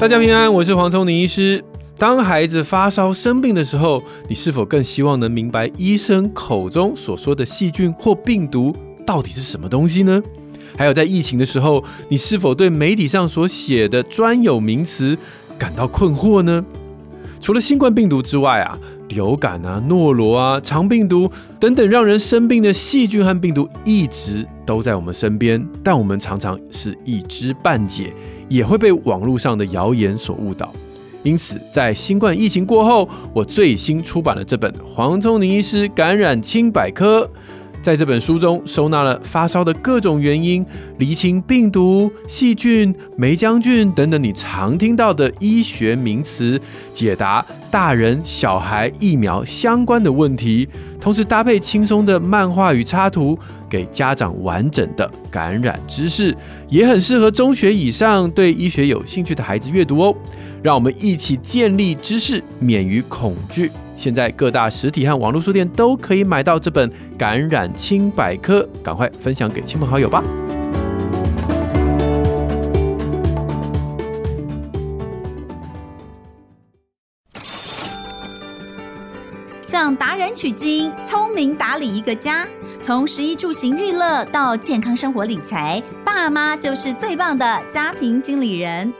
大家平安，我是黄聪宁医师。当孩子发烧生病的时候，你是否更希望能明白医生口中所说的细菌或病毒到底是什么东西呢？还有在疫情的时候，你是否对媒体上所写的专有名词感到困惑呢？除了新冠病毒之外啊，流感啊、诺罗啊、肠病毒等等让人生病的细菌和病毒一直都在我们身边，但我们常常是一知半解，也会被网络上的谣言所误导。因此，在新冠疫情过后，我最新出版了这本《黄宗宁医师感染清百科》。在这本书中，收纳了发烧的各种原因，厘清病毒、细菌、霉浆菌等等你常听到的医学名词，解答大人小孩疫苗相关的问题，同时搭配轻松的漫画与插图，给家长完整的感染知识，也很适合中学以上对医学有兴趣的孩子阅读哦。让我们一起建立知识，免于恐惧。现在各大实体和网络书店都可以买到这本《感染清百科》，赶快分享给亲朋好友吧！向达人取经，聪明打理一个家，从食衣住行娱乐到健康生活理财，爸妈就是最棒的家庭经理人。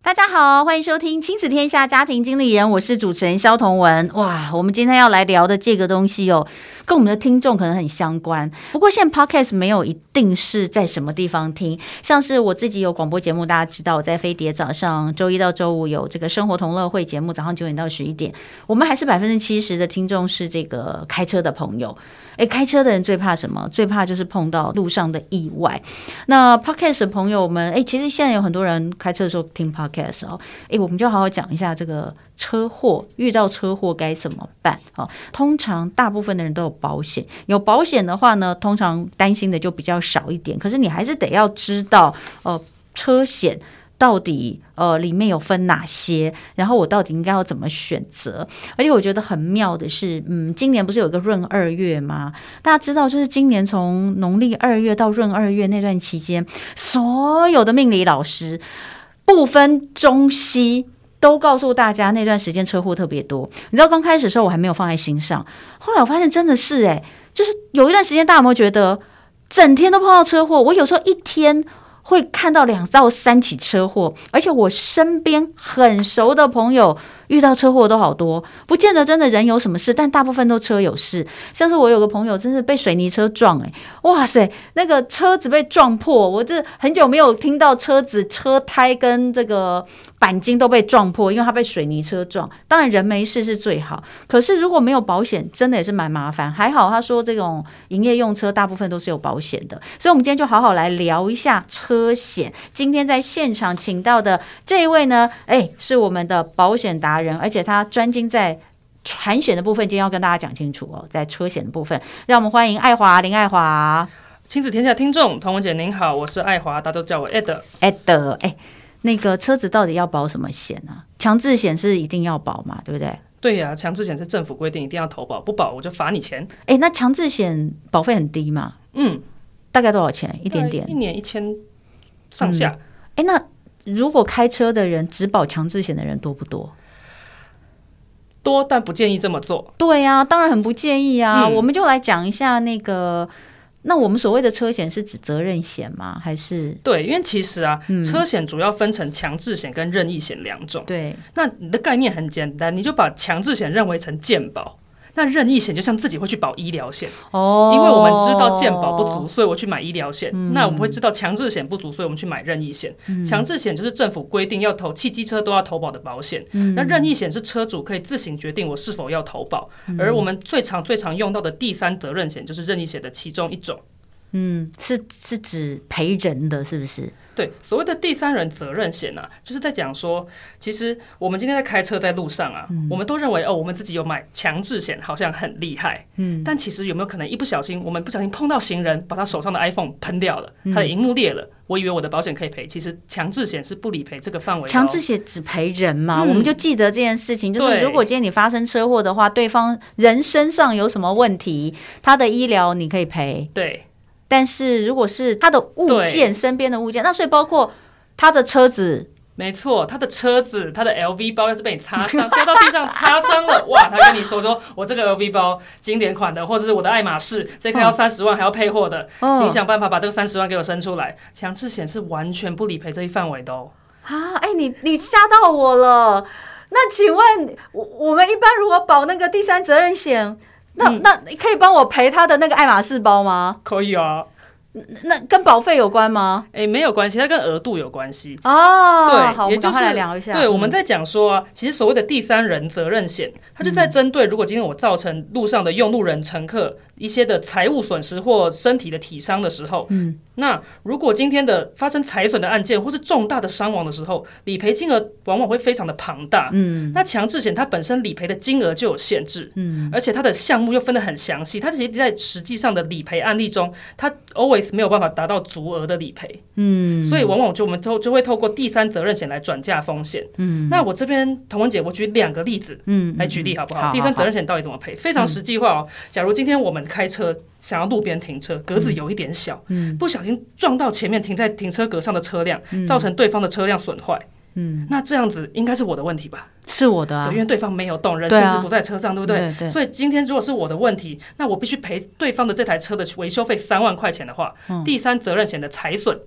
大家好，欢迎收听《亲子天下家庭经理人》，我是主持人萧同文。哇，我们今天要来聊的这个东西哦，跟我们的听众可能很相关。不过现在 Podcast 没有一定是在什么地方听，像是我自己有广播节目，大家知道我在飞碟早上周一到周五有这个生活同乐会节目，早上九点到十一点。我们还是百分之七十的听众是这个开车的朋友。诶，开车的人最怕什么？最怕就是碰到路上的意外。那 Podcast 的朋友们，诶，其实现在有很多人开车的时候听 Podcast 哦。诶，我们就好好讲一下这个车祸，遇到车祸该怎么办？哦，通常大部分的人都有保险，有保险的话呢，通常担心的就比较少一点。可是你还是得要知道，呃，车险。到底呃里面有分哪些？然后我到底应该要怎么选择？而且我觉得很妙的是，嗯，今年不是有个闰二月吗？大家知道，就是今年从农历二月到闰二月那段期间，所有的命理老师不分中西都告诉大家，那段时间车祸特别多。你知道刚开始的时候我还没有放在心上，后来我发现真的是诶，就是有一段时间大家有没有觉得整天都碰到车祸？我有时候一天。会看到两到三起车祸，而且我身边很熟的朋友遇到车祸都好多，不见得真的人有什么事，但大部分都车有事。像是我有个朋友，真是被水泥车撞，欸，诶，哇塞，那个车子被撞破，我这很久没有听到车子车胎跟这个。钣金都被撞破，因为他被水泥车撞。当然人没事是最好，可是如果没有保险，真的也是蛮麻烦。还好他说这种营业用车大部分都是有保险的，所以我们今天就好好来聊一下车险。今天在现场请到的这一位呢，哎，是我们的保险达人，而且他专精在产险的部分，今天要跟大家讲清楚哦，在车险的部分，让我们欢迎爱华林爱华。亲子天下听众，童文姐您好，我是爱华，大家都叫我 Ed。Ed，哎。那个车子到底要保什么险啊？强制险是一定要保嘛，对不对？对呀、啊，强制险是政府规定一定要投保，不保我就罚你钱。哎，那强制险保费很低嘛？嗯，大概多少钱？一点点，一年一千上下。哎、嗯，那如果开车的人只保强制险的人多不多？多，但不建议这么做。对呀、啊，当然很不建议啊。嗯、我们就来讲一下那个。那我们所谓的车险是指责任险吗？还是？对，因为其实啊，嗯、车险主要分成强制险跟任意险两种。对，那你的概念很简单，你就把强制险认为成健保。那任意险就像自己会去保医疗险哦，因为我们知道健保不足，所以我去买医疗险。嗯、那我们会知道强制险不足，所以我们去买任意险。强、嗯、制险就是政府规定要投汽机车都要投保的保险。嗯、那任意险是车主可以自行决定我是否要投保。嗯、而我们最常最常用到的第三责任险就是任意险的其中一种。嗯，是是指赔人的，是不是？对，所谓的第三人责任险啊，就是在讲说，其实我们今天在开车在路上啊，嗯、我们都认为哦，我们自己有买强制险，好像很厉害。嗯，但其实有没有可能一不小心，我们不小心碰到行人，把他手上的 iPhone 喷掉了，他的荧幕裂了，嗯、我以为我的保险可以赔，其实强制险是不理赔这个范围。强制险只赔人嘛，嗯、我们就记得这件事情，就是如果今天你发生车祸的话，对方人身上有什么问题，他的医疗你可以赔。对。但是如果是他的物件，身边的物件，那所以包括他的车子，没错，他的车子，他的 LV 包要是被你擦伤，掉到地上擦伤了，哇，他跟你说说，我这个 LV 包经典款的，或者是我的爱马仕，这颗要三十万还要配货的，请、哦、想办法把这个三十万给我生出来。强制险是完全不理赔这一范围的哦。啊，哎、欸，你你吓到我了。那请问，我我们一般如果保那个第三责任险？那那你可以帮我赔他的那个爱马仕包吗？可以啊。那跟保费有关吗？哎、欸，没有关系，它跟额度有关系哦。对，好，也就是来聊一下。对，我们在讲说啊，其实所谓的第三人责任险，它就在针对如果今天我造成路上的用路人乘客一些的财务损失或身体的体伤的时候，嗯，那如果今天的发生财损的案件或是重大的伤亡的时候，理赔金额往往会非常的庞大，嗯，那强制险它本身理赔的金额就有限制，嗯，而且它的项目又分得很详细，它其实在实际上的理赔案例中，它 always 没有办法达到足额的理赔，嗯，所以往往就我们透就会透过第三责任险来转嫁风险，嗯，那我这边童文姐，我举两个例子，嗯，来举例好不好？嗯、第三责任险到底怎么赔？非常实际化哦。假如今天我们开车想要路边停车，格子有一点小，嗯，不小心撞到前面停在停车格上的车辆，嗯，造成对方的车辆损坏，嗯，那这样子应该是我的问题吧？是我的啊，对，因为对方没有动，人甚至不在车上，对，不对？对对，所以今天如果是我的问题，那我必须赔对方的这台车的维修费三万块钱的话，嗯，第三责任险的财损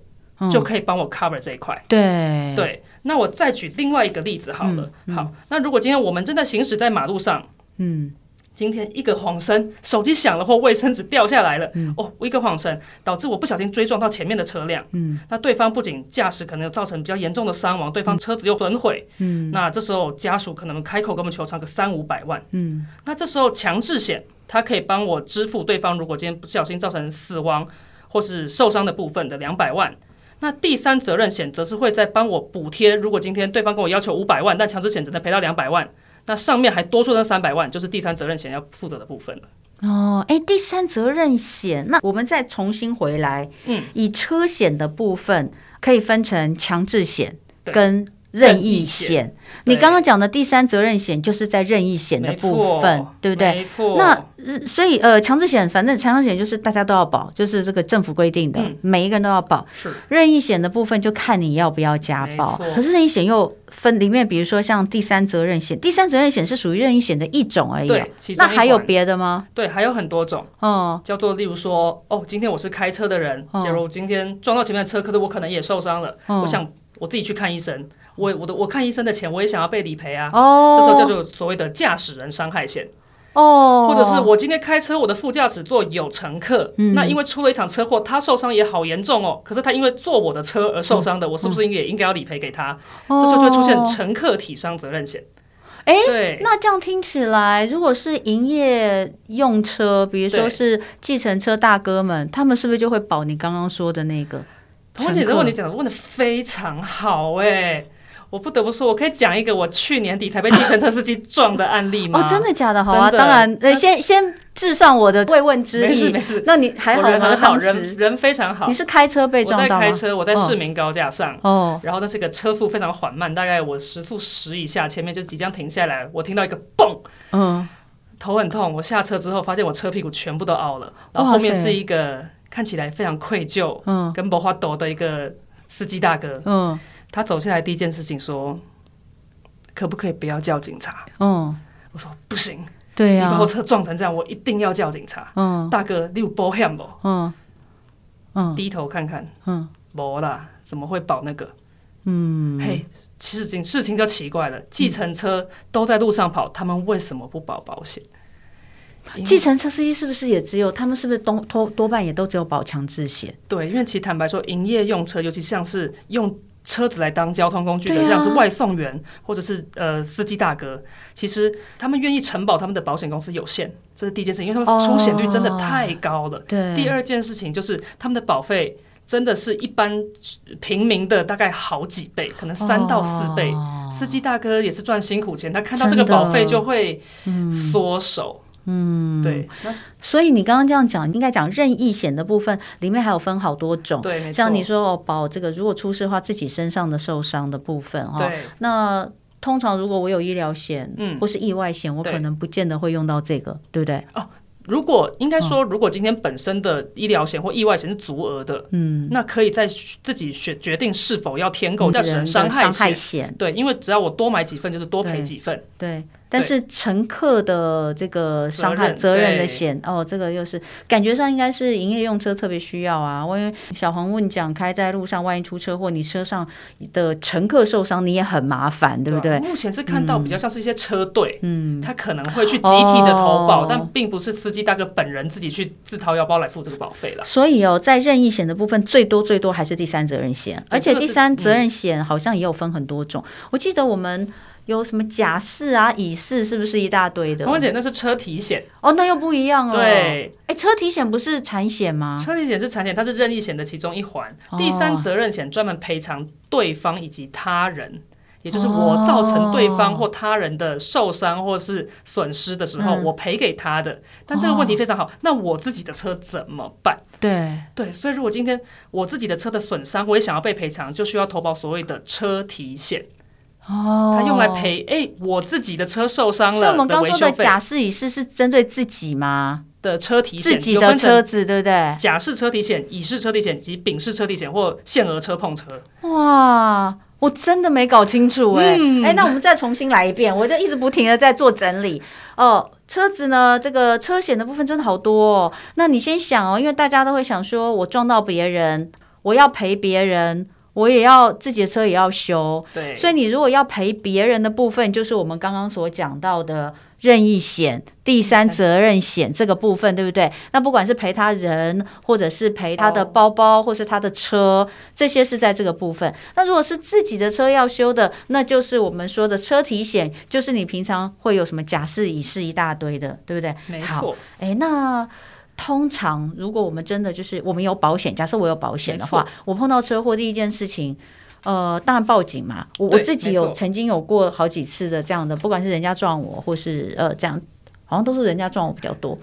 就可以帮我 cover 这一块，对。对。那我再举另外一个例子好了，好，那如果今天我们正在行驶在马路上，嗯。今天一个晃神，手机响了或卫生纸掉下来了，嗯、哦，我一个晃神，导致我不小心追撞到前面的车辆，嗯，那对方不仅驾驶可能有造成比较严重的伤亡，对方车子又损毁，嗯，那这时候家属可能开口跟我们求偿个三五百万，嗯，那这时候强制险它可以帮我支付对方如果今天不小心造成死亡或是受伤的部分的两百万，那第三责任险则是会再帮我补贴，如果今天对方跟我要求五百万，但强制险只能赔到两百万。那上面还多出那三百万，就是第三责任险要负责的部分了。哦，哎，第三责任险，那我们再重新回来，嗯，以车险的部分可以分成强制险跟任意险，你刚刚讲的第三责任险就是在任意险的部分，对不对？没错。那所以呃，强制险反正强制险就是大家都要保，就是这个政府规定的，嗯、每一个人都要保。是。任意险的部分就看你要不要加保。可是任意险又分里面，比如说像第三责任险，第三责任险是属于任意险的一种而已。对。那还有别的吗？对，还有很多种。哦。叫做例如说，哦，今天我是开车的人，假如今天撞到前面的车，可是我可能也受伤了，嗯、我想我自己去看医生。我我的我看医生的钱，我也想要被理赔啊。哦，这时候叫做所谓的驾驶人伤害险。哦，或者是我今天开车，我的副驾驶座有乘客，嗯、那因为出了一场车祸，他受伤也好严重哦。可是他因为坐我的车而受伤的，嗯、我是不是也应该要理赔给他？嗯、这时候就会出现乘客体伤责任险。哎、那这样听起来，如果是营业用车，比如说是计程车大哥们，他们是不是就会保你刚刚说的那个？童文姐，这问题讲的问的非常好哎、欸。我不得不说，我可以讲一个我去年底才被计程车司机撞的案例吗？哦，真的假的？好啊，当然，呃，先先致上我的慰问之意。没事没事，那你还好吗？很好，人人非常好。你是开车被撞到吗？我在开车，我在市民高架上。哦。然后那是个车速非常缓慢，大概我时速十以下，前面就即将停下来，我听到一个嘣，嗯，头很痛。我下车之后，发现我车屁股全部都凹了，然后后面是一个看起来非常愧疚，嗯，跟没法度的一个司机大哥，嗯。他走下来第一件事情说：“可不可以不要叫警察？”嗯，我说不行，对呀、啊，你把我车撞成这样，我一定要叫警察。嗯，大哥，你有保险不？嗯嗯，低头看看，嗯，没啦，怎么会保那个？嗯，嘿，其实事事情就奇怪了，计程车都在路上跑，他们为什么不保保险？计程车司机是不是也只有他们？是不是多多多半也都只有保强制险？对，因为其实坦白说，营业用车，尤其像是用。车子来当交通工具的，啊、像是外送员或者是呃司机大哥，其实他们愿意承保他们的保险公司有限，这是第一件事情，因为他们出险率真的太高了。对、哦。第二件事情就是他们的保费真的是一般平民的大概好几倍，可能三到四倍。哦、司机大哥也是赚辛苦钱，他看到这个保费就会缩手。嗯，对，所以你刚刚这样讲，应该讲任意险的部分里面还有分好多种，对，没错。像你说哦，保这个如果出事的话，自己身上的受伤的部分哈，对。那通常如果我有医疗险，嗯，或是意外险，我可能不见得会用到这个，对，对不对？哦。如果应该说，如果今天本身的医疗险或意外险是足额的，嗯，那可以在自己选决定是否要添购驾驶人伤害险。对，因为只要我多买几份，就是多赔几份。对。但是乘客的这个伤害责任的险哦，这个又是感觉上应该是营业用车特别需要啊。因为小黄问讲，开在路上，万一出车祸，你车上的乘客受伤，你也很麻烦，对不对？目前是看到比较像是一些车队，嗯，他可能会去集体的投保，但并不是司机大哥本人自己去自掏腰包来付这个保费了。所以哦，在任意险的部分，最多最多还是第三责任险，而且第三责任险好像也有分很多种。我记得我们。有什么甲式啊、乙式，是不是一大堆的？红姐，那是车体险哦，那又不一样了。对，哎，车体险不是产险吗？车体险是产险，它是任意险的其中一环。哦、第三责任险专门赔偿对方以及他人，也就是我造成对方或他人的受伤或是损失的时候，哦、我赔给他的。但这个问题非常好，哦、那我自己的车怎么办？对对，所以如果今天我自己的车的损伤，我也想要被赔偿，就需要投保所谓的车体险。哦，他用来赔哎，我自己的车受伤了。所以我们刚说的假释乙式是针对自己吗？的车体险，自己的车子对不对？甲式车体险、乙式车体险及丙式车体险或限额车碰车。哇，我真的没搞清楚哎、欸、哎、嗯欸，那我们再重新来一遍，我就一直不停的在做整理哦。车子呢，这个车险的部分真的好多哦。那你先想哦，因为大家都会想说，我撞到别人，我要赔别人。我也要自己的车也要修，对，所以你如果要赔别人的部分，就是我们刚刚所讲到的任意险、第三责任险这个部分，对不对？那不管是赔他人，或者是赔他的包包，或是他的车，这些是在这个部分。那如果是自己的车要修的，那就是我们说的车体险，就是你平常会有什么甲式、乙式一大堆的，对不对？没错。哎，那。通常，如果我们真的就是我们有保险，假设我有保险的话，我碰到车祸，第一件事情，呃，当然报警嘛。我我自己有曾经有过好几次的这样的，不管是人家撞我，或是呃这样，好像都是人家撞我比较多。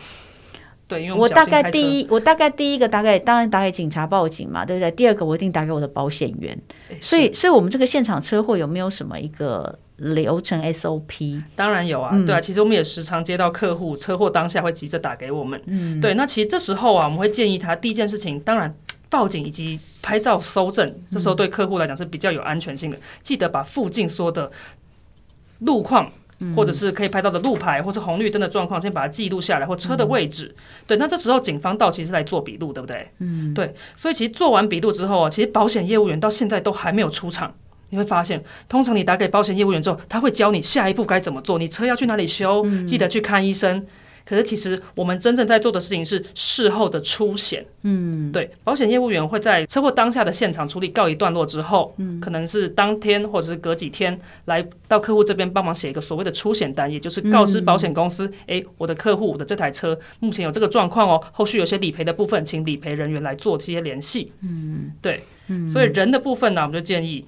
对，因为我，我大概第一，我大概第一个大概当然打给警察报警嘛，对不对？第二个我一定打给我的保险员。所以，所以我们这个现场车祸有没有什么一个？流程 SOP 当然有啊，嗯、对啊，其实我们也时常接到客户车祸当下会急着打给我们，嗯，对，那其实这时候啊，我们会建议他第一件事情，当然报警以及拍照搜证，这时候对客户来讲是比较有安全性的，嗯、记得把附近所有的路况，或者是可以拍到的路牌，或是红绿灯的状况，先把它记录下来，或车的位置，嗯、对，那这时候警方到其实来做笔录，对不对？嗯，对，所以其实做完笔录之后啊，其实保险业务员到现在都还没有出场。你会发现，通常你打给保险业务员之后，他会教你下一步该怎么做。你车要去哪里修？记得去看医生。可是其实我们真正在做的事情是事后的出险。嗯，对，保险业务员会在车祸当下的现场处理告一段落之后，嗯，可能是当天或者是隔几天来到客户这边帮忙写一个所谓的出险单，也就是告知保险公司，哎，我的客户我的这台车目前有这个状况哦，后续有些理赔的部分，请理赔人员来做这些联系。嗯，对，所以人的部分呢，我们就建议。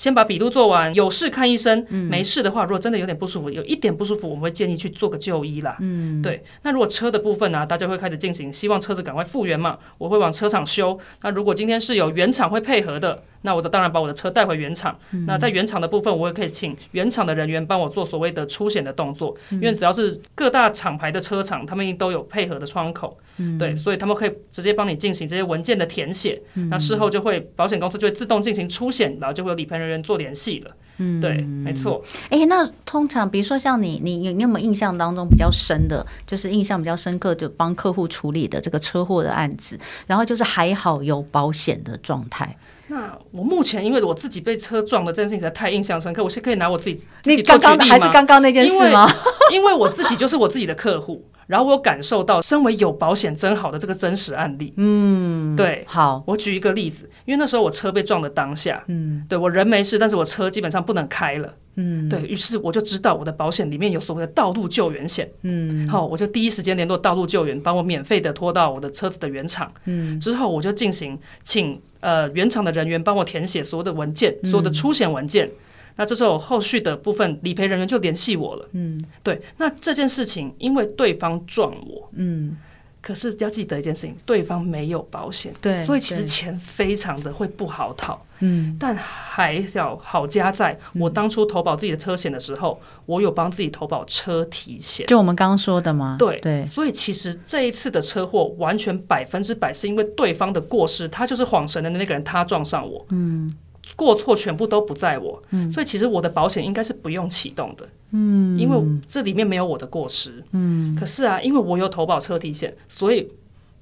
先把笔录做完，有事看医生，嗯、没事的话，如果真的有点不舒服，有一点不舒服，我们会建议去做个就医啦。嗯，对。那如果车的部分呢、啊，大家会开始进行，希望车子赶快复原嘛，我会往车厂修。那如果今天是有原厂会配合的。那我的当然把我的车带回原厂。嗯、那在原厂的部分，我也可以请原厂的人员帮我做所谓的出险的动作。嗯、因为只要是各大厂牌的车厂，他们都有配合的窗口。嗯、对，所以他们可以直接帮你进行这些文件的填写。嗯、那事后就会保险公司就会自动进行出险，然后就会有理赔人员做联系了。嗯，对，没错。哎、欸，那通常比如说像你，你你你有没有印象当中比较深的，就是印象比较深刻，就帮客户处理的这个车祸的案子，然后就是还好有保险的状态。那我目前因为我自己被车撞的这件事情实在太印象深刻，我是可以拿我自己你刚刚还是刚刚那件事吗？因为，因为我自己就是我自己的客户，然后我有感受到身为有保险真好的这个真实案例。嗯，对，好，我举一个例子，因为那时候我车被撞的当下，嗯，对，我人没事，但是我车基本上不能开了。嗯，对，于是我就知道我的保险里面有所谓的道路救援险。嗯，好，我就第一时间联络道路救援，帮我免费的拖到我的车子的原厂。嗯，之后我就进行请呃原厂的人员帮我填写所有的文件，所有的出险文件。嗯那这时候后续的部分，理赔人员就联系我了。嗯，对。那这件事情，因为对方撞我，嗯，可是要记得一件事情，对方没有保险，对，所以其实钱非常的会不好讨。嗯，但还要好加在我当初投保自己的车险的时候，嗯、我有帮自己投保车体险，就我们刚刚说的吗？对对。所以其实这一次的车祸完全百分之百是因为对方的过失，他就是晃神的那个人，他撞上我。嗯。过错全部都不在我，嗯，所以其实我的保险应该是不用启动的，嗯，因为这里面没有我的过失，嗯，可是啊，因为我有投保车体险，所以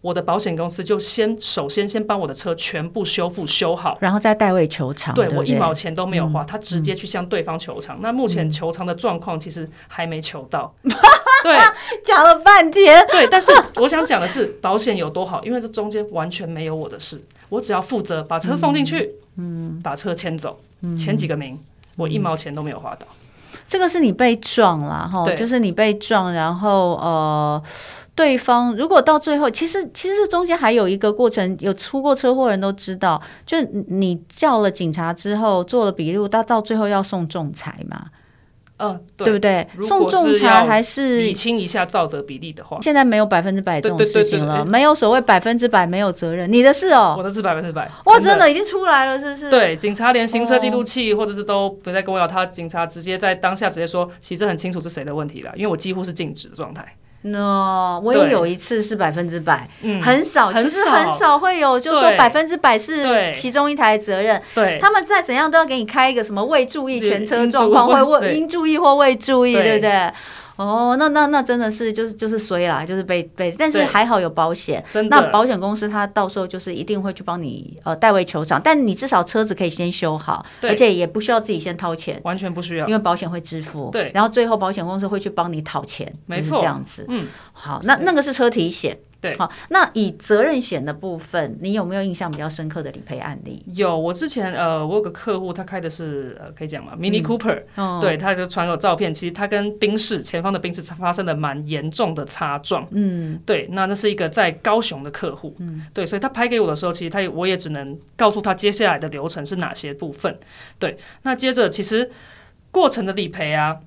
我的保险公司就先首先先帮我的车全部修复修好，然后再代位求偿，对，对我一毛钱都没有花，嗯，他直接去向对方求偿。嗯，那目前求偿的状况其实还没求到，嗯，对，讲了半天，对，但是我想讲的是保险有多好，因为这中间完全没有我的事。我只要负责把车送进去，嗯，把车牵走，签、嗯、几个名，嗯、我一毛钱都没有花到。这个是你被撞了哈，就是你被撞，然后呃，对方如果到最后，其实其实中间还有一个过程，有出过车祸人都知道，就你叫了警察之后做了笔录，到到最后要送仲裁嘛。嗯，对，不对？送仲裁还是理清一下造责比例的话，现在没有百分之百这种事情了，没有所谓百分之百没有责任，你的事哦，我的是百分之百，哇，真的已经出来了，是不是？对，警察连行车记录器或者是都不再跟我要，他警察直接在当下直接说，其实很清楚是谁的问题了，因为我几乎是静止的状态。no，我也有一次是百分之百，很少，其实很少会有，就是说百分之百是其中一台责任。对，他们再怎样都要给你开一个什么未注意前车状况，会未应注意或未注意，对不对？哦，那那那真的是就是就是衰啦，就是被被，但是还好有保险，那保险公司他到时候就是一定会去帮你呃代为求偿，但你至少车子可以先修好，而且也不需要自己先掏钱，完全不需要，因为保险会支付。对，然后最后保险公司会去帮你讨钱，没错，这样子。嗯，好，那那个是车体险。对，好，那以责任险的部分，你有没有印象比较深刻的理赔案例？有，我之前呃，我有个客户，他开的是呃，可以讲吗？Mini Cooper，嗯，对，他就传有照片，其实他跟冰室前方的冰室发生了蛮严重的擦撞，嗯，对，那那是一个在高雄的客户，嗯，对，所以他拍给我的时候，其实他也我也只能告诉他接下来的流程是哪些部分，对，那接着其实过程的理赔啊，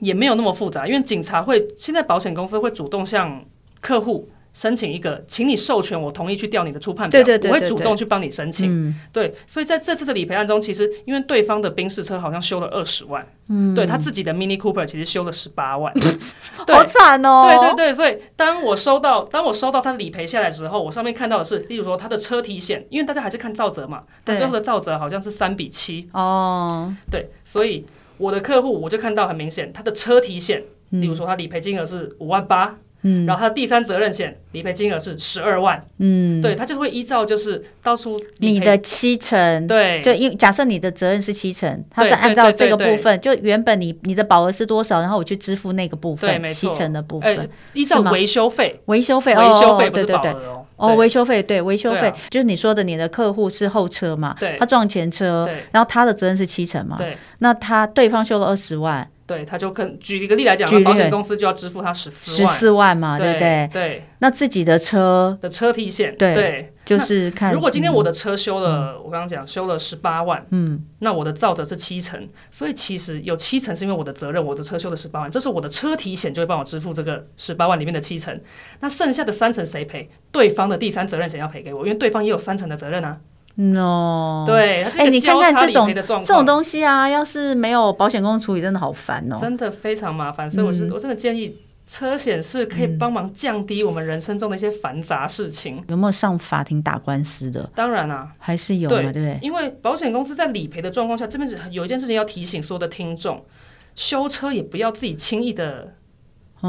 也没有那么复杂，因为警察会，现在保险公司会主动向客户。申请一个，请你授权我同意去调你的初判表，我会主动去帮你申请。嗯、对，所以在这次的理赔案中，其实因为对方的宾士车好像修了二十万，嗯，对他自己的 Mini Cooper 其实修了十八万，好惨哦。对对对，所以当我收到当我收到他理赔下来之后，我上面看到的是，例如说他的车体险，因为大家还是看肇责嘛，他，最后的肇责好像是三比七。哦，对，所以我的客户我就看到很明显，他的车体险，例如说他理赔金额是五万八。嗯，然后他的第三责任险理赔金额是十二万，嗯，对，他就会依照就是当初你的七成，对，就因假设你的责任是七成，他是按照这个部分，就原本你你的保额是多少，然后我去支付那个部分，七成的部分，依照维修费，维修费，维修费不是保额哦，哦，维修费对，维修费。就是你说的你的客户是后车嘛，对，他撞前车，然后他的责任是七成嘛，对，那他对方修了二十万。对，他就跟举一个例来讲，保险公司就要支付他十四万，十四万嘛，对不对？对，那自己的车的车体险，对，就是看。如果今天我的车修了，我刚刚讲修了十八万，嗯，那我的造责是七成，所以其实有七成是因为我的责任，我的车修了十八万，这是我的车体险就会帮我支付这个十八万里面的七成，那剩下的三成谁赔？对方的第三责任险要赔给我，因为对方也有三成的责任啊。no，对，哎、欸，你看看这种这种东西啊，要是没有保险公司处理，真的好烦哦，真的非常麻烦。所以我是、嗯、我真的建议，车险是可以帮忙降低我们人生中的一些繁杂事情。有没有上法庭打官司的？当然啊，还是有嘛，对不对？因为保险公司在理赔的状况下，这边是有一件事情要提醒所有的听众：修车也不要自己轻易的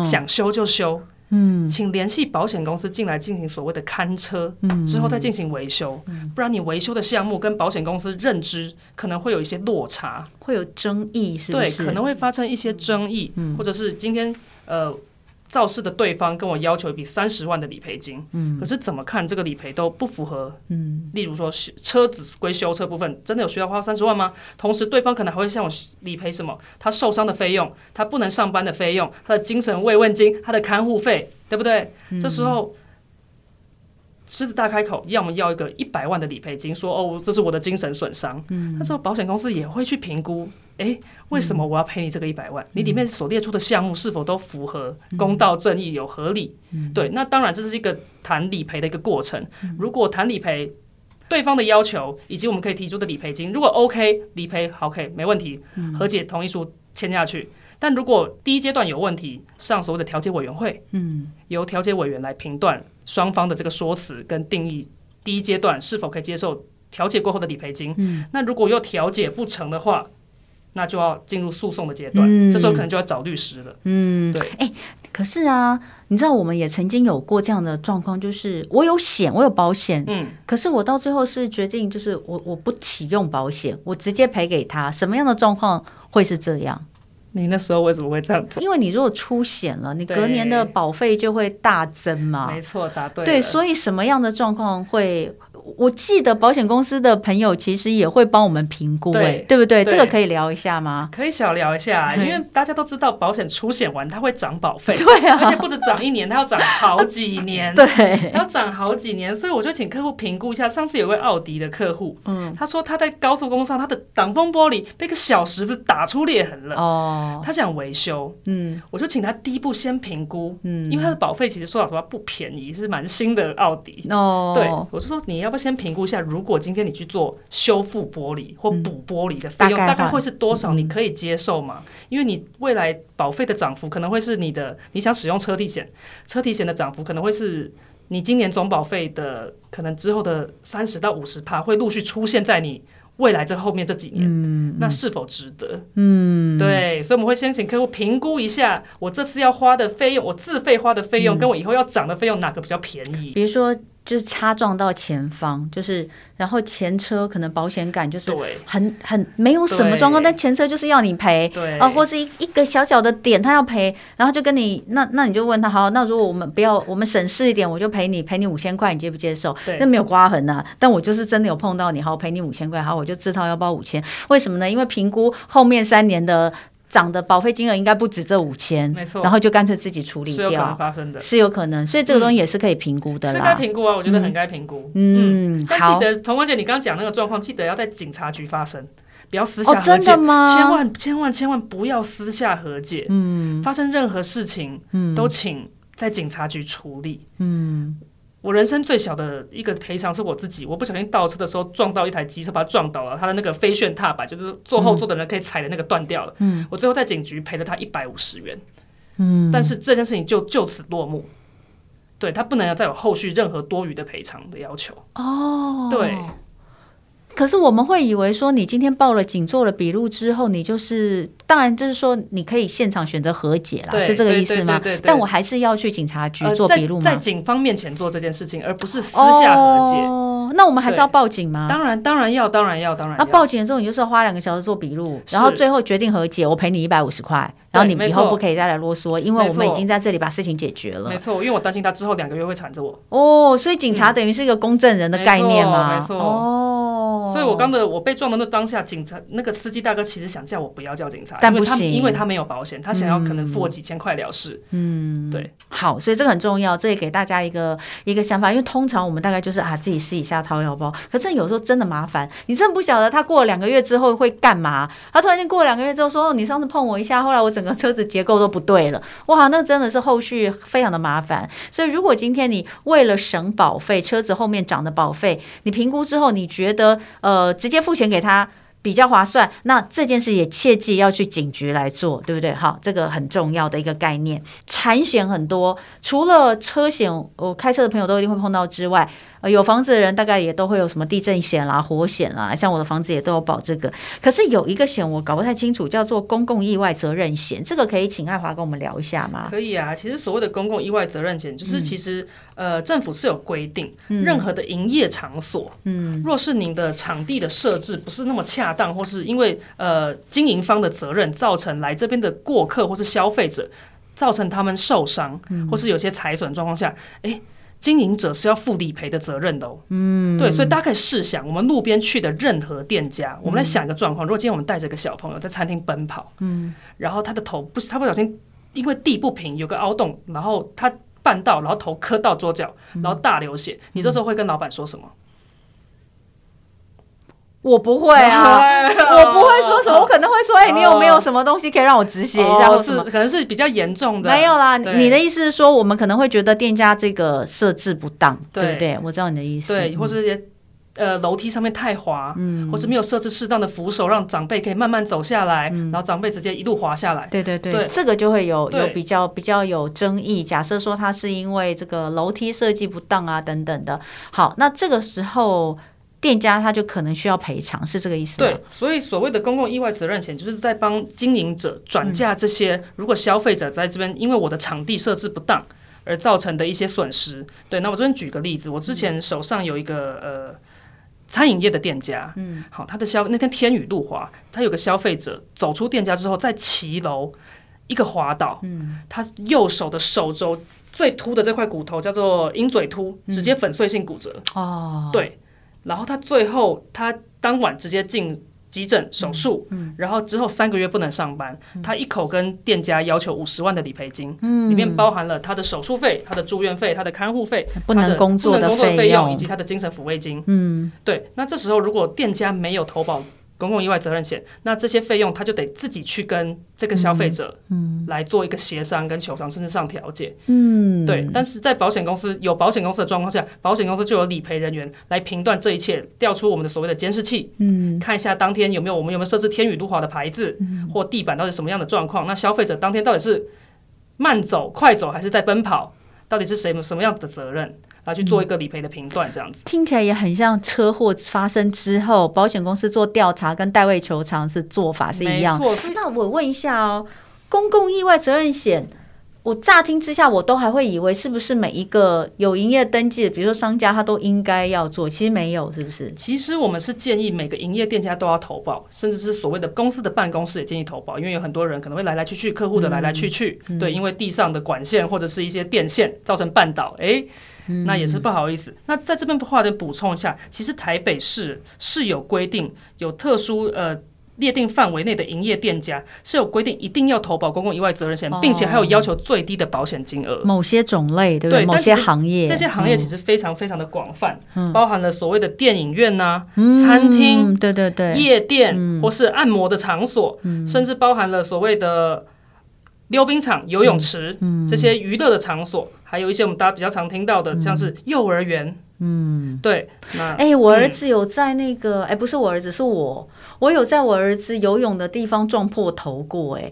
想修就修。嗯嗯，请联系保险公司进来进行所谓的勘车，嗯，之后再进行维修，嗯，不然你维修的项目跟保险公司认知可能会有一些落差，会有争议，是不是？对，可能会发生一些争议，嗯，或者是今天呃肇事的对方跟我要求一笔三十万的理赔金，嗯，可是怎么看这个理赔都不符合，嗯，例如说车子归修车部分，真的有需要花三十万吗？同时对方可能还会向我理赔什么？他受伤的费用，他不能上班的费用，他的精神慰问金，他的看护费，对不对？嗯、这时候。狮子大开口，要么要一个一百万的理赔金，说哦，这是我的精神损伤。嗯，那时候保险公司也会去评估，诶，为什么我要赔你这个一百万？嗯、你里面所列出的项目是否都符合公道正义、有合理？嗯、对，那当然这是一个谈理赔的一个过程。嗯、如果谈理赔，对方的要求以及我们可以提出的理赔金，如果 OK，理赔好，OK，没问题，和解同意书签下去。但如果第一阶段有问题，上所谓的调解委员会，嗯，由调解委员来评断双方的这个说辞跟定义，第一阶段是否可以接受调解过后的理赔金？嗯，那如果又调解不成的话，那就要进入诉讼的阶段，嗯，这时候可能就要找律师了。嗯，对。哎，可是啊，你知道我们也曾经有过这样的状况，就是我有险，我有保险，嗯，可是我到最后是决定，就是我我不启用保险，我直接赔给他。什么样的状况会是这样？你那时候为什么会这样做？因为你如果出险了，你隔年的保费就会大增嘛。没错，答对。对，所以什么样的状况会？我记得保险公司的朋友其实也会帮我们评估，对，对不对？这个可以聊一下吗？可以小聊一下，因为大家都知道保险出险完它会涨保费，对啊，而且不止涨一年，它要涨好几年，对，要涨好几年，所以我就请客户评估一下。上次有位奥迪的客户，嗯，他说他在高速公路上，他的挡风玻璃被个小石子打出裂痕了，哦，他想维修，嗯，我就请他第一步先评估，嗯，因为他的保费其实说老实话不便宜，是蛮新的奥迪，哦，对，我就说你要不要先评估一下，如果今天你去做修复玻璃或补玻璃的费用，大概会是多少？你可以接受吗？因为你未来保费的涨幅可能会是你的，你想使用车体险，车体险的涨幅可能会是你今年总保费的可能之后的三十到五十趴，会陆续出现在你未来这后面这几年，嗯，那是否值得？嗯，对，所以我们会先请客户评估一下，我这次要花的费用，我自费花的费用，跟我以后要涨的费用哪个比较便宜？比如说。就是擦撞到前方，就是然后前车可能保险杆就是很很没有什么状况，但前车就是要你赔，对啊，或是一一个小小的点他要赔，然后就跟你那那你就问他，好，那如果我们不要我们省事一点，我就赔你赔你五千块，你接不接受？那没有刮痕呐、啊，但我就是真的有碰到你，好，我赔你五千块，好，我就自掏腰包五千，为什么呢？因为评估后面三年的。涨的保费金额应该不止这五千，没错，然后就干脆自己处理掉，是有可能发生的，是有可能，所以这个东西也是可以评估的啦，是该评估啊，我觉得很该评估，嗯，但记得童文姐你刚刚讲那个状况，记得要在警察局发生，不要私下和解，真的吗？千万千万千万不要私下和解，嗯，发生任何事情，嗯，都请在警察局处理，嗯。我人生最小的一个赔偿是我自己，我不小心倒车的时候撞到一台机车，把它撞倒了，他的那个飞旋踏板就是坐后座的人可以踩的那个断掉了。嗯，我最后在警局赔了他一百五十元。嗯，但是这件事情就就此落幕，对，他不能再有后续任何多余的赔偿的要求。哦，对。可是我们会以为说，你今天报了警，做了笔录之后，你就是当然就是说，你可以现场选择和解了，是这个意思吗？但我还是要去警察局做笔录吗？在警方面前做这件事情，而不是私下和解。哦，那我们还是要报警吗？当然，当然要，当然要，当然。那报警的时候，你就是要花两个小时做笔录，然后最后决定和解，我赔你一百五十块，然后你以后不可以再来啰嗦，因为我们已经在这里把事情解决了。没错，因为我担心他之后两个月会缠着我。哦，所以警察等于是一个公证人的概念吗？没错，哦。所以，我刚的我被撞的那当下，警察那个司机大哥其实想叫我不要叫警察，但不行，因为他没有保险，他想要可能付我几千块了事。嗯，对。好，所以这个很重要，这也给大家一个一个想法，因为通常我们大概就是啊自己私底下掏腰包，可是有时候真的麻烦，你真的不晓得他过了两个月之后会干嘛。他突然间过了两个月之后说，哦，你上次碰我一下，后来我整个车子结构都不对了，哇，那真的是后续非常的麻烦。所以如果今天你为了省保费，车子后面涨的保费，你评估之后你觉得。呃，呃直接付钱给他比较划算。那这件事也切记要去警局来做，对不对？好，这个很重要的一个概念。产险很多，除了车险，我开车的朋友都一定会碰到之外。呃，有房子的人大概也都会有什么地震险啦、火险啦，像我的房子也都有保这个。可是有一个险我搞不太清楚，叫做公共意外责任险，这个可以请爱华跟我们聊一下吗？可以啊，其实所谓的公共意外责任险，就是其实、嗯、呃政府是有规定，任何的营业场所，嗯，若是您的场地的设置不是那么恰当，或是因为呃经营方的责任造成来这边的过客或是消费者。造成他们受伤，或是有些财损状况下，哎，经营者是要负理赔的责任的哦。嗯，对，所以大家可以试想，我们路边去的任何店家，我们来想一个状况：如果今天我们带着一个小朋友在餐厅奔跑，嗯，然后他的头不，他不小心因为地不平有个凹洞，然后他绊到，然后头磕到桌角，然后大流血，你这时候会跟老板说什么？我不会啊，我不会说什么，我可能会说，哎，你有没有什么东西可以让我止血一下，或是可能是比较严重的。没有啦，你的意思是说，我们可能会觉得店家这个设置不当，对不对？我知道你的意思。对，或是这些呃楼梯上面太滑，嗯，或是没有设置适当的扶手，让长辈可以慢慢走下来，然后长辈直接一路滑下来。对对对，这个就会有有比较比较有争议。假设说他是因为这个楼梯设计不当啊等等的。好，那这个时候。店家他就可能需要赔偿，是这个意思吗？对，所以所谓的公共意外责任险，就是在帮经营者转嫁这些，嗯、如果消费者在这边因为我的场地设置不当而造成的一些损失。对，那我这边举个例子，我之前手上有一个呃餐饮业的店家，嗯，好，他的消那天天雨路滑，他有个消费者走出店家之后，在骑楼一个滑倒，嗯，他右手的手肘最凸的这块骨头叫做鹰嘴突，直接粉碎性骨折。哦，对。然后他最后，他当晚直接进急诊手术，嗯，然后之后三个月不能上班，嗯，他一口跟店家要求五十万的理赔金，嗯，里面包含了他的手术费、他的住院费、他的看护费、不能工作的费用以及他的精神抚慰金，嗯，对，那这时候如果店家没有投保。公共意外责任险，那这些费用他就得自己去跟这个消费者，嗯，来做一个协商跟求偿，甚至上调解，嗯，对。但是在保险公司有保险公司的状况下，保险公司就有理赔人员来评断这一切，调出我们的所谓的监视器，嗯，看一下当天有没有我们有没有设置天雨路滑的牌子，嗯，或地板到底什么样的状况，那消费者当天到底是慢走、快走还是在奔跑，到底是谁什么样的责任？来去做一个理赔的评断，这样子、嗯、听起来也很像车祸发生之后，保险公司做调查跟代位求偿是做法是一样。没错，那我问一下哦，公共意外责任险。我乍听之下，我都还会以为是不是每一个有营业登记的，比如说商家，他都应该要做。其实没有，是不是？其实我们是建议每个营业店家都要投保，甚至是所谓的公司的办公室也建议投保，因为有很多人可能会来来去去，客户的来来去去，嗯、对，因为地上的管线或者是一些电线造成绊倒，哎、欸，那也是不好意思。嗯、那在这边的话，得补充一下，其实台北市是有规定，有特殊呃。列定范围内的营业店家是有规定，一定要投保公共意外责任险，哦、并且还有要求最低的保险金额。某些种类，对不对？对，某些行业，这些行业其实非常非常的广泛，嗯、包含了所谓的电影院呐、餐厅，对对对，夜店、嗯、或是按摩的场所，嗯、甚至包含了所谓的溜冰场、游泳池、嗯。嗯、这些娱乐的场所，还有一些我们大家比较常听到的，像是幼儿园。嗯，对。那哎、欸，我儿子有在那个，哎、嗯欸，不是我儿子，是我。我有在我儿子游泳的地方撞破头过，哎，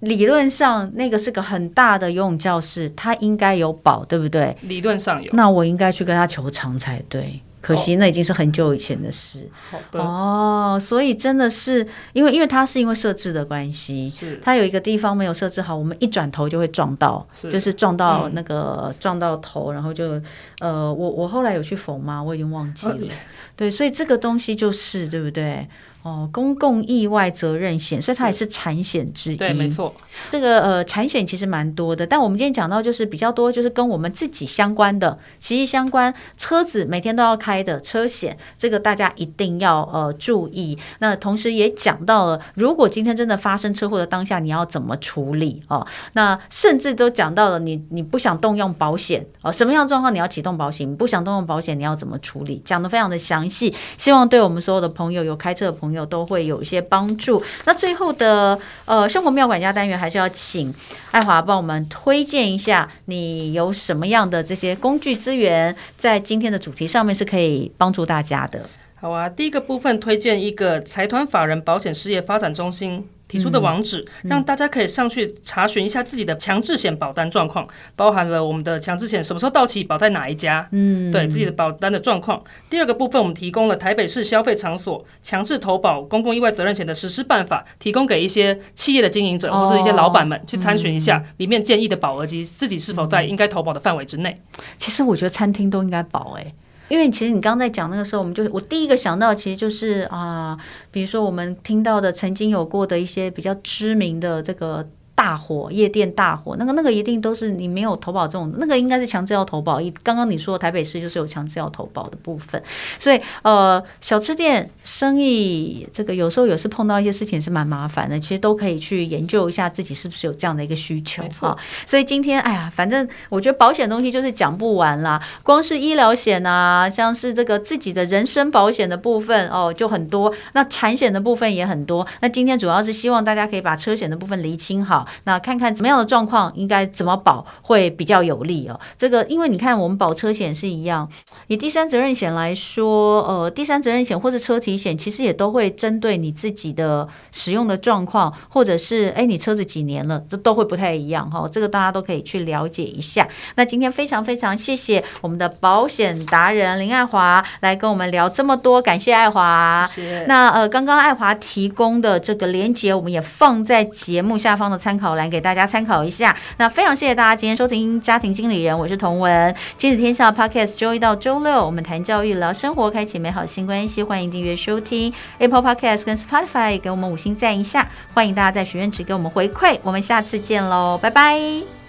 理论上那个是个很大的游泳教室，他应该有保，对不对？理论上有，那我应该去跟他求偿才对。可惜那已经是很久以前的事。好的哦，所以真的是因为，因为它是因为设置的关系，是它有一个地方没有设置好，我们一转头就会撞到，是就是撞到那个、嗯、撞到头，然后就呃，我我后来有去缝吗？我已经忘记了。啊、对，所以这个东西就是对不对？哦，公共意外责任险，所以它也是产险之一。对，没错。这个呃，产险其实蛮多的，但我们今天讲到就是比较多，就是跟我们自己相关的、息息相关，车子每天都要开的车险，这个大家一定要呃注意。那同时也讲到了，如果今天真的发生车祸的当下，你要怎么处理哦？那甚至都讲到了你，你你不想动用保险哦，什么样状况你要启动保险？你不想动用保险，你要怎么处理？讲得非常的详细，希望对我们所有的朋友，有开车的朋友。朋友都会有一些帮助。那最后的呃生活妙管家单元，还是要请爱华帮我们推荐一下，你有什么样的这些工具资源，在今天的主题上面是可以帮助大家的。好啊，第一个部分推荐一个财团法人保险事业发展中心。提出的网址，让大家可以上去查询一下自己的强制险保单状况，包含了我们的强制险什么时候到期，保在哪一家，嗯，对自己的保单的状况。第二个部分，我们提供了台北市消费场所强制投保公共意外责任险的实施办法，提供给一些企业的经营者或是一些老板们去参询一下，里面建议的保额及自己是否在应该投保的范围之内。其实我觉得餐厅都应该保，哎。因为其实你刚在讲那个时候，我们就我第一个想到，其实就是啊，比如说我们听到的曾经有过的一些比较知名的这个。大火，夜店大火，那个那个一定都是你没有投保这种，那个应该是强制要投保。刚刚你说台北市就是有强制要投保的部分，所以呃，小吃店生意这个有时候有时碰到一些事情是蛮麻烦的，其实都可以去研究一下自己是不是有这样的一个需求哈。所以今天哎呀，反正我觉得保险东西就是讲不完啦，光是医疗险啊，像是这个自己的人身保险的部分哦，就很多，那产险的部分也很多。那今天主要是希望大家可以把车险的部分厘清好。那看看怎么样的状况应该怎么保会比较有利哦。这个因为你看我们保车险是一样，以第三责任险来说，呃，第三责任险或者车体险其实也都会针对你自己的使用的状况，或者是哎你车子几年了，这都会不太一样哈。这个大家都可以去了解一下。那今天非常非常谢谢我们的保险达人林爱华来跟我们聊这么多，感谢爱华。是。那呃刚刚爱华提供的这个连接，我们也放在节目下方的参考考栏给大家参考一下。那非常谢谢大家今天收听家庭经理人，我是彤雯，亲子天下 Podcast 周一到周六我们谈教育聊生活，开启美好新关系，欢迎订阅收听 Apple Podcast 跟 Spotify，给我们五星赞一下，欢迎大家在许愿池给我们回馈，我们下次见喽，拜拜。